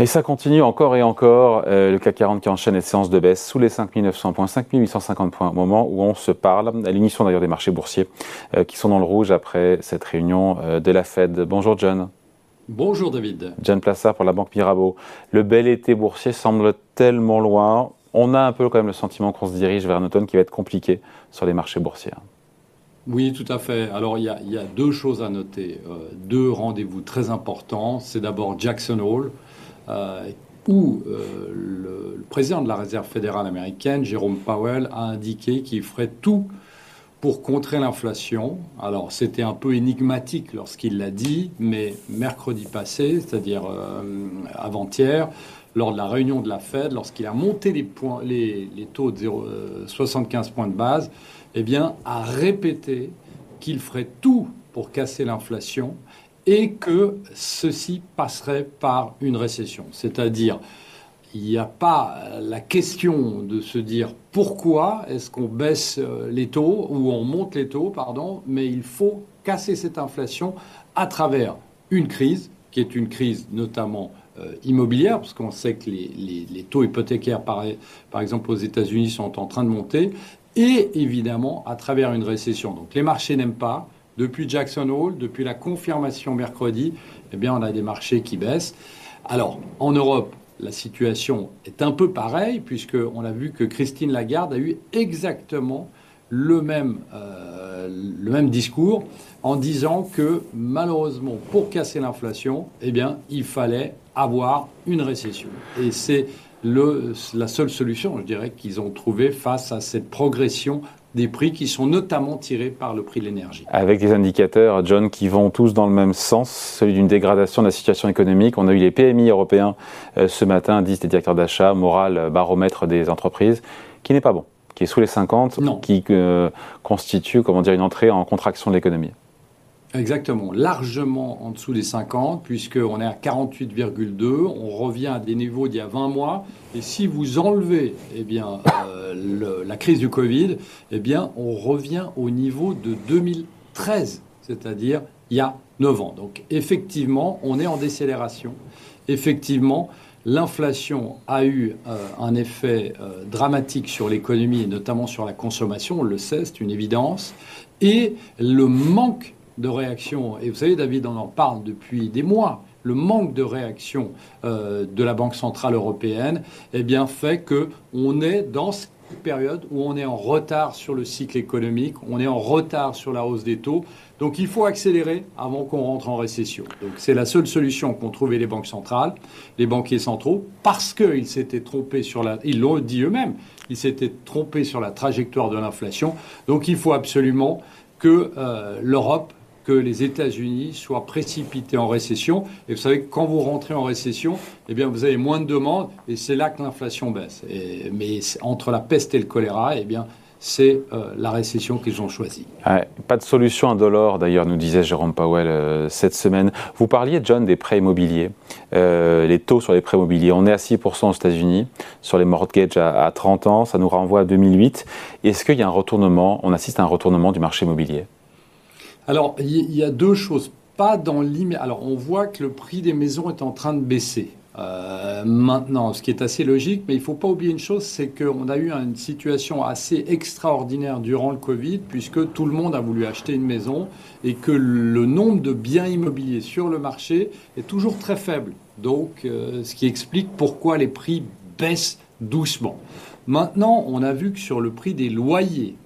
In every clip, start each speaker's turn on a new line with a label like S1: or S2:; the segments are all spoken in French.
S1: Et ça continue encore et encore. Euh, le CAC 40 qui enchaîne les séances de baisse sous les 5900 points, 5850 points au moment où on se parle, à l'émission d'ailleurs des marchés boursiers euh, qui sont dans le rouge après cette réunion euh, de la Fed. Bonjour John.
S2: Bonjour David.
S1: John Plassard pour la Banque Mirabeau. Le bel été boursier semble tellement loin. On a un peu quand même le sentiment qu'on se dirige vers un automne qui va être compliqué sur les marchés boursiers.
S2: Oui, tout à fait. Alors, il y a, deux choses à noter. deux rendez-vous très importants. C'est d'abord Jackson Hole, où euh, le, président de la Réserve fédérale américaine, Jérôme Powell, a indiqué qu'il ferait tout pour contrer l'inflation. Alors c'était un peu énigmatique lorsqu'il l'a dit, mais mercredi passé, c'est-à-dire euh, avant-hier, lors de la réunion de la Fed, lorsqu'il a monté les, taux de 75 points de base, eh bien, a répété qu'il ferait tout pour casser l'inflation et que ceci passerait par une récession. C'est-à-dire, il n'y a pas la question de se dire pourquoi est-ce qu'on baisse euh, les taux ou on monte les taux, pardon, mais il faut casser cette inflation à travers une crise, qui est une crise notamment euh, immobilière, parce qu'on sait que les, taux hypothécaires, par, par exemple aux États-Unis, sont en train de monter, et évidemment à travers une récession. Donc les marchés n'aiment pas, depuis Jackson Hole, depuis la confirmation mercredi, eh bien, on a des marchés qui baissent. Alors, en Europe, la situation est un peu pareille, puisqu'on a vu que Christine Lagarde a eu exactement le même, euh, le même discours en disant que malheureusement, pour casser l'inflation, eh bien, il fallait avoir une récession. Et c'est la seule solution, je dirais, qu'ils ont trouvée face à cette progression des prix qui sont notamment tirés par le prix de l'énergie.
S1: Avec des indicateurs, John, qui vont tous dans le même sens, celui d'une dégradation de la situation économique. On a eu les PMI européens euh, ce matin, disent des directeurs d'achat, moral, euh, baromètre des entreprises, qui n'est pas bon, qui est sous les 50, qui euh, constitue, comment dire, une entrée en contraction de l'économie.
S2: Exactement, largement en dessous des 50, puisqu'on est à 48,2, on revient à des niveaux d'il y a 20 mois, et si vous enlevez eh bien, euh, la crise du Covid, eh bien, on revient au niveau de 2013, c'est-à-dire il y a 9 ans. Donc effectivement, on est en décélération. Effectivement, l'inflation a eu euh, un effet euh, dramatique sur l'économie et notamment sur la consommation, on le sait, c'est une évidence. Et le manque de réaction, et vous savez David, on en parle depuis des mois, le manque de réaction euh, de la Banque Centrale Européenne eh bien, fait qu'on est dans cette période où on est en retard sur le cycle économique, on est en retard sur la hausse des taux. Donc il faut accélérer avant qu'on rentre en récession. Donc c'est la seule solution qu'ont trouvé les banques centrales, les banquiers centraux, parce qu'ils s'étaient trompés sur la... Ils l'ont dit eux-mêmes, ils s'étaient trompés sur la trajectoire de l'inflation. Donc il faut absolument que euh, l'Europe que les États-Unis soient précipités en récession. Et vous savez que quand vous rentrez en récession, eh bien, vous avez moins de demandes et c'est là que l'inflation baisse. mais entre la peste et le choléra, eh bien, c'est euh, la récession qu'ils ont choisie.
S1: pas de solution indolore, d'ailleurs, nous disait Jérôme Powell euh, cette semaine. Vous parliez, John, des prêts immobiliers, euh, les taux sur les prêts immobiliers. On est à 6% aux États-Unis, sur les mortgages à, à, 30 ans, ça nous renvoie à 2008. Est-ce qu'il y a un retournement, on assiste à un retournement du marché immobilier?
S2: Alors, il y, a deux choses. Pas dans. Alors, on voit que le prix des maisons est en train de baisser. Euh, maintenant, ce qui est assez logique, mais il ne faut pas oublier une chose, c'est qu'on a eu une situation assez extraordinaire durant le Covid, puisque tout le monde a voulu acheter une maison et que le nombre de biens immobiliers sur le marché est toujours très faible. Donc, euh, ce qui explique pourquoi les prix baissent doucement. Maintenant, on a vu que sur le prix des loyers,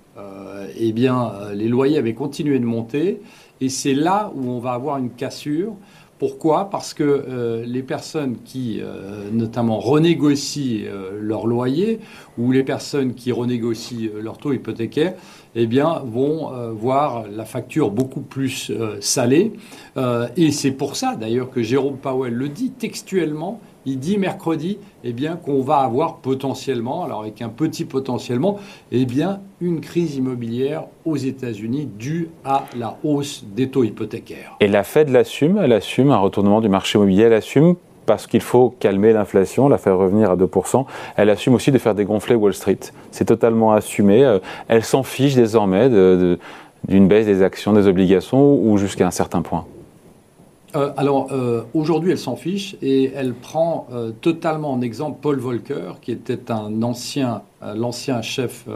S2: eh bien, euh, les loyers avaient continué de monter. Et c'est là où on va avoir une cassure. Pourquoi? Parce que euh, les personnes qui, euh, notamment, renégocient leur loyer ou les personnes qui renégocient leur taux hypothécaire, eh vont voir la facture beaucoup plus salée. et c'est pour ça, d'ailleurs, que Jérôme Powell le dit textuellement il dit mercredi eh bien, qu'on va avoir potentiellement, alors avec un petit potentiellement, eh bien, une crise immobilière aux États-Unis due à la hausse des taux hypothécaires.
S1: Et la Fed l'assume, elle assume un retournement du marché immobilier, elle assume parce qu'il faut calmer l'inflation, la faire revenir à 2%. Elle assume aussi de faire dégonfler Wall Street. C'est totalement assumé. Euh, elle s'en fiche désormais d'une baisse des actions, des obligations ou jusqu'à un certain point?
S2: Euh, alors, euh, aujourd'hui, elle s'en fiche et elle prend euh, totalement en exemple Paul Volcker, qui était un ancien, l'ancien chef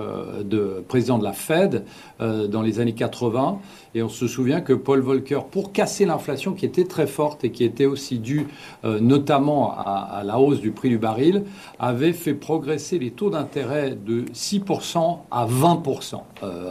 S2: de président de la Fed dans les années 80. Et on se souvient que Paul Volcker, pour casser l'inflation qui était très forte et qui était aussi due notamment à, à, la hausse du prix du baril, avait fait progresser les taux d'intérêt de 6% à 20%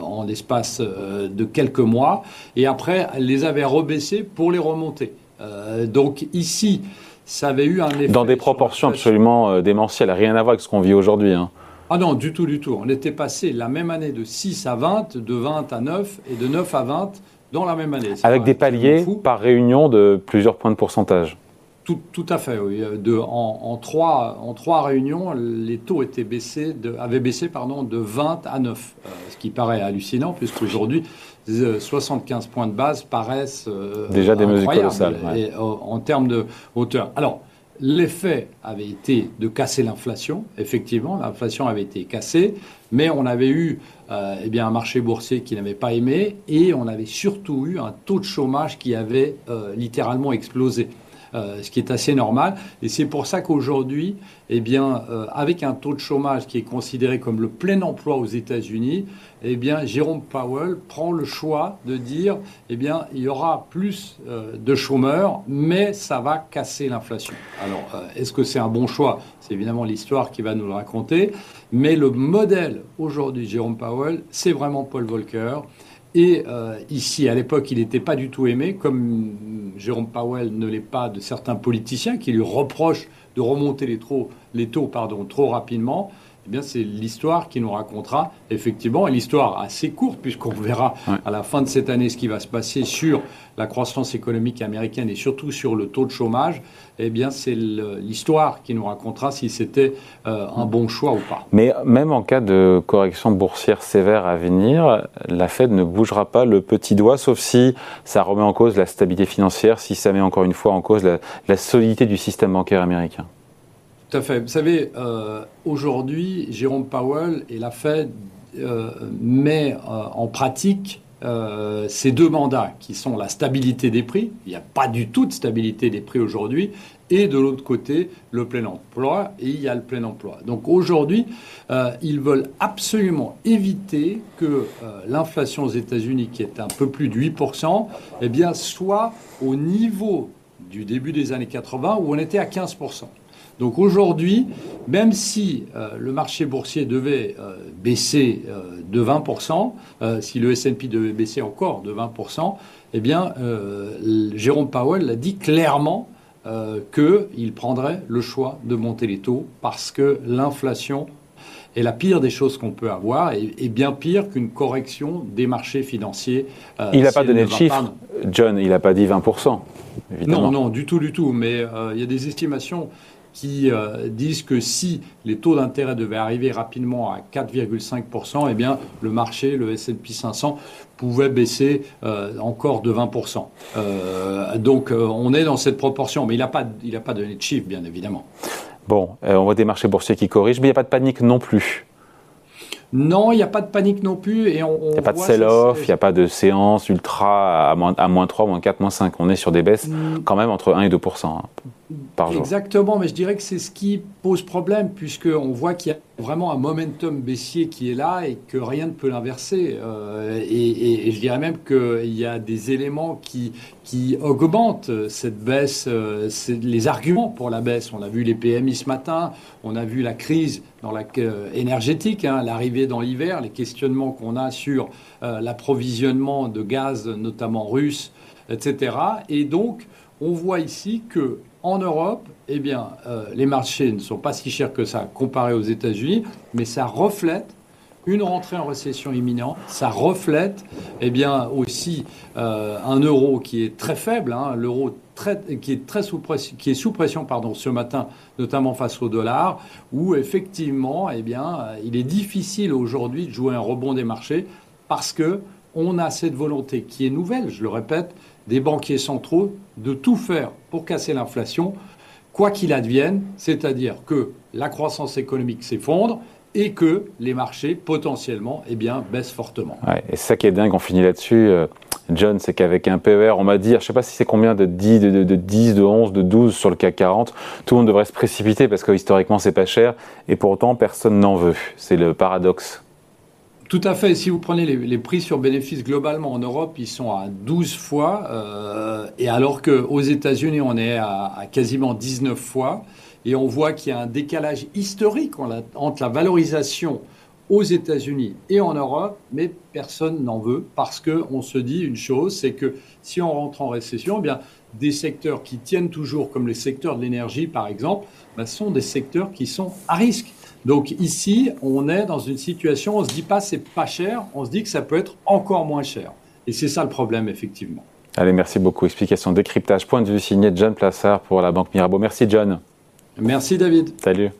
S2: en l'espace de quelques mois. Et après, elle les avait rebaissés pour les remonter. Euh, donc ici, ça avait eu un effet.
S1: Dans des proportions absolument euh, démentielles, rien à voir avec ce qu'on vit aujourd'hui. Hein.
S2: Ah non, du tout, du tout. On était passé la même année de 6 à 20, de 20 à 9 et de 9 à 20 dans la même année.
S1: Avec des paliers par réunion de plusieurs points de pourcentage.
S2: Tout, tout, à fait, oui. De, en, en, trois, en trois réunions, les taux étaient baissés de, avaient baissé pardon, de 20 à 9, euh, ce qui paraît hallucinant, puisqu'aujourd'hui, 75 points de base paraissent euh,
S1: déjà des mesures colossales
S2: et, en termes de hauteur. Alors, l'effet avait été de casser l'inflation. Effectivement, l'inflation avait été cassée, mais on avait eu euh, eh un marché boursier qui n'avait pas aimé et on avait surtout eu un taux de chômage qui avait euh, littéralement explosé. Euh, ce qui est assez normal. Et c'est pour ça qu'aujourd'hui, eh bien, euh, avec un taux de chômage qui est considéré comme le plein emploi aux États-Unis, eh bien, Jérôme Powell prend le choix de dire, eh bien, il y aura plus euh, de chômeurs, mais ça va casser l'inflation. Alors, est-ce que c'est un bon choix? C'est évidemment l'histoire qui va nous le raconter. Mais le modèle aujourd'hui, Jérôme Powell, c'est vraiment Paul Volcker. Et euh, ici, à l'époque, il n'était pas du tout aimé, comme Jérôme Powell ne l'est pas de certains politiciens qui lui reprochent de remonter les, les taux pardon, trop rapidement eh bien, c'est l'histoire qui nous racontera, effectivement, et l'histoire assez courte, puisqu'on verra à la fin de cette année ce qui va se passer sur la croissance économique américaine et surtout sur le taux de chômage, eh bien, c'est l'histoire qui nous racontera si c'était euh, un bon choix ou pas.
S1: Mais même en cas de correction boursière sévère à venir, la Fed ne bougera pas le petit doigt, sauf si ça remet en cause la stabilité financière, si ça met encore une fois en cause la solidité du système bancaire américain.
S2: Tout à fait. Vous savez, euh, aujourd'hui, Jérôme Powell et la Fed euh, met euh, en pratique ces deux mandats qui sont la stabilité des prix. Il n'y a pas du tout de stabilité des prix aujourd'hui. Et de l'autre côté, le plein emploi. Et il y a le plein emploi. Donc aujourd'hui, ils veulent absolument éviter que l'inflation aux États-Unis, qui est un peu plus de 8%, eh bien, soit au niveau du début des années 80 où on était à 15%. Donc aujourd'hui, même si euh, le marché boursier devait euh, baisser euh, de 20%, si le S&P devait baisser encore de 20%, eh bien, Jérôme Powell l'a dit clairement qu'il prendrait le choix de monter les taux parce que l'inflation est la pire des choses qu'on peut avoir et, bien pire qu'une correction des marchés financiers.
S1: il n'a pas donné de chiffre, John, il n'a pas dit 20%. Évidemment.
S2: Non, non, du tout, du tout. Mais il y a des estimations qui euh, disent que si les taux d'intérêt devaient arriver rapidement à 4,5%, eh bien, le marché, le S&P 500, pouvait baisser euh, encore de 20%. Euh, donc, on est dans cette proportion. Mais il n'a pas, il pas donné de chiffre, bien évidemment.
S1: Bon, on voit des marchés boursiers qui corrigent, mais il n'y a pas de panique non plus.
S2: Non, il n'y a pas de panique non plus.
S1: Il n'y a pas de sell-off, il n'y a pas de séance ultra à moins, à moins 3, moins 4, moins 5. On est sur des baisses mm. quand même entre 1 et 2 hein,
S2: Exactement, mais je dirais que c'est ce qui pose problème, puisqu'on voit qu'il y a vraiment un momentum baissier qui est là et que rien ne peut l'inverser. Euh, et, je dirais même qu'il y a des éléments qui, qui augmentent cette baisse, euh, les arguments pour la baisse. On a vu les PMI ce matin, on a vu la crise dans la, euh, énergétique, hein, l'arrivée dans l'hiver, les questionnements qu'on a sur l'approvisionnement de gaz, notamment russe, etc. Et donc, on voit ici que en Europe, eh euh, les marchés ne sont pas si chers que ça comparé aux États-Unis, mais ça reflète une rentrée en récession imminente. Ça reflète eh aussi euh, un euro qui est très faible, hein, l'euro qui est, très sous pression, sous pression ce matin, notamment face au dollar, où effectivement, eh bien, euh, il est difficile aujourd'hui de jouer un rebond des marchés parce que on a cette volonté qui est nouvelle, je le répète, des banquiers centraux de tout faire pour casser l'inflation, quoi qu'il advienne, c'est-à-dire que la croissance économique s'effondre et que les marchés potentiellement eh bien, baissent fortement.
S1: et ça qui est dingue, on finit là-dessus. Euh, John, c'est qu'avec un PER, on m'a dit, je ne sais pas si c'est combien de 10, de, de, 10, de 11, de 12 sur le CAC 40, tout le monde devrait se précipiter parce que historiquement c'est pas cher et pourtant personne n'en veut. C'est le paradoxe.
S2: Tout à fait. Si vous prenez les, prix sur bénéfices globalement en Europe, ils sont à 12 fois, euh, et alors qu'aux États-Unis, on est à, quasiment 19 fois, et on voit qu'il y a un décalage historique entre la valorisation aux États-Unis et en Europe, mais personne n'en veut parce qu'on se dit une chose, c'est que si on rentre en récession, eh des secteurs qui tiennent toujours, comme les secteurs de l'énergie par exemple, ben, sont des secteurs qui sont à risque. Donc ici, on est dans une situation, on se dit pas c'est pas cher, on se dit que ça peut être encore moins cher. Et c'est ça le problème effectivement.
S1: Allez, merci beaucoup. Explication décryptage, point de vue signé John Plassard pour la Banque Mirabeau. Merci John.
S2: Merci David.
S1: Salut.